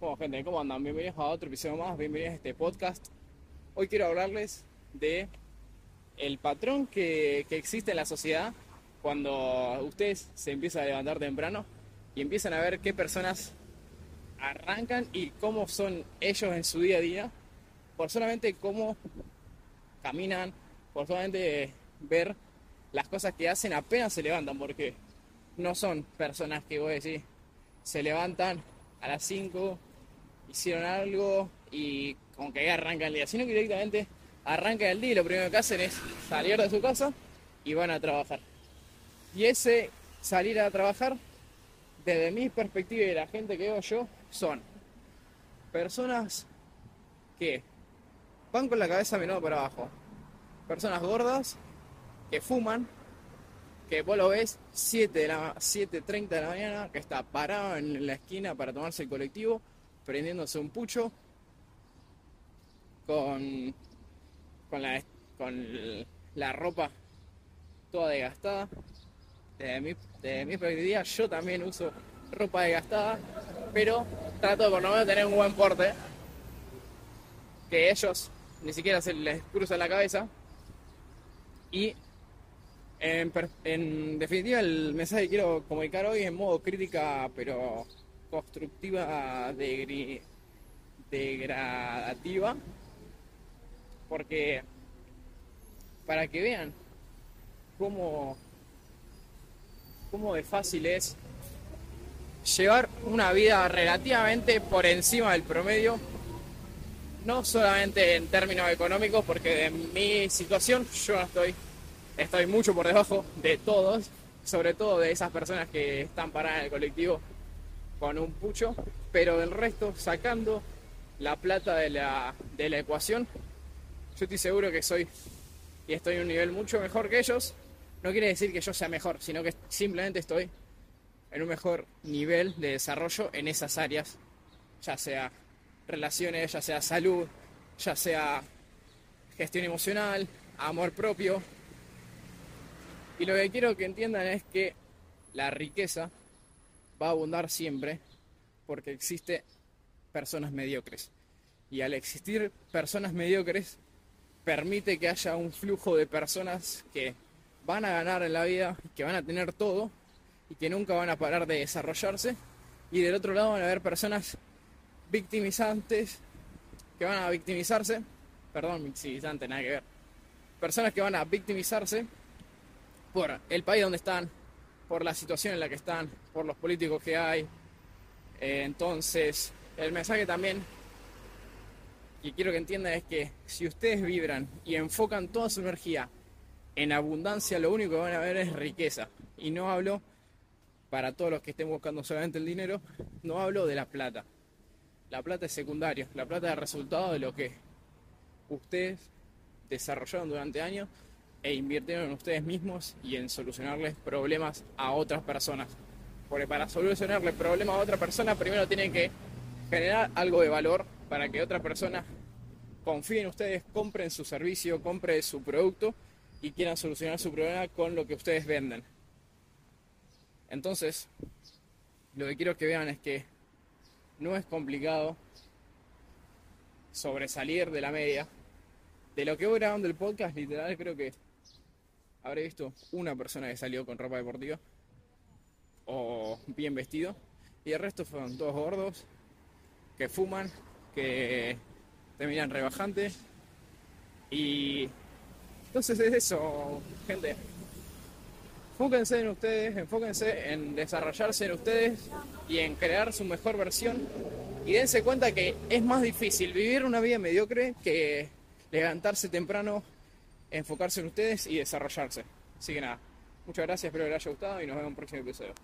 Bueno, gente, ¿cómo andan? Bienvenidos a otro episodio más, bienvenidos a este podcast. Hoy quiero hablarles de el patrón que, que existe en la sociedad cuando ustedes se empiezan a levantar temprano y empiezan a ver qué personas arrancan y cómo son ellos en su día a día, por solamente cómo caminan, por solamente ver las cosas que hacen apenas se levantan, porque no son personas que voy a decir se levantan a las 5, hicieron algo y como que ahí arranca el día, sino que directamente arranca el día y lo primero que hacen es salir de su casa y van a trabajar. Y ese salir a trabajar, desde mi perspectiva y de la gente que veo yo, son personas que van con la cabeza mirando para abajo. Personas gordas que fuman, que vos lo ves 7 de la 7.30 de la mañana, que está parado en la esquina para tomarse el colectivo, prendiéndose un pucho, con, con, la, con la ropa toda desgastada. Desde mi, desde mi perspectiva, yo también uso ropa desgastada, pero trato de por lo menos tener un buen porte, que ellos ni siquiera se les cruza la cabeza. Y en, en definitiva, el mensaje que quiero comunicar hoy en modo crítica, pero constructiva, degradativa, porque para que vean cómo, cómo de fácil es llevar una vida relativamente por encima del promedio, no solamente en términos económicos, porque en mi situación yo no estoy estoy mucho por debajo de todos, sobre todo de esas personas que están paradas en el colectivo con un pucho, pero del resto, sacando la plata de la, de la ecuación, yo estoy seguro que soy y estoy en un nivel mucho mejor que ellos. No quiere decir que yo sea mejor, sino que simplemente estoy en un mejor nivel de desarrollo en esas áreas, ya sea relaciones, ya sea salud, ya sea gestión emocional, amor propio, y lo que quiero que entiendan es que la riqueza va a abundar siempre porque existe personas mediocres. Y al existir personas mediocres, permite que haya un flujo de personas que van a ganar en la vida, que van a tener todo y que nunca van a parar de desarrollarse. Y del otro lado van a haber personas victimizantes que van a victimizarse, perdón, victimizante, nada que ver. Personas que van a victimizarse por el país donde están, por la situación en la que están, por los políticos que hay. Eh, entonces, el mensaje también que quiero que entiendan es que si ustedes vibran y enfocan toda su energía en abundancia, lo único que van a ver es riqueza. Y no hablo para todos los que estén buscando solamente el dinero, no hablo de la plata. La plata es secundario, la plata es el resultado de lo que ustedes desarrollaron durante años e invirtieron en ustedes mismos y en solucionarles problemas a otras personas. Porque para solucionarle problemas a otra persona, primero tienen que generar algo de valor para que otra persona confíe en ustedes, compren su servicio, compre su producto y quieran solucionar su problema con lo que ustedes venden. Entonces, lo que quiero que vean es que no es complicado sobresalir de la media. De lo que voy grabando el podcast, literal, creo que habré visto una persona que salió con ropa deportiva o bien vestido y el resto fueron todos gordos que fuman, que terminan rebajantes y entonces es eso, gente. Enfóquense en ustedes, enfóquense en desarrollarse en ustedes y en crear su mejor versión. Y dense cuenta que es más difícil vivir una vida mediocre que levantarse temprano enfocarse en ustedes y desarrollarse. Así que nada, muchas gracias, espero que les haya gustado y nos vemos en un próximo episodio.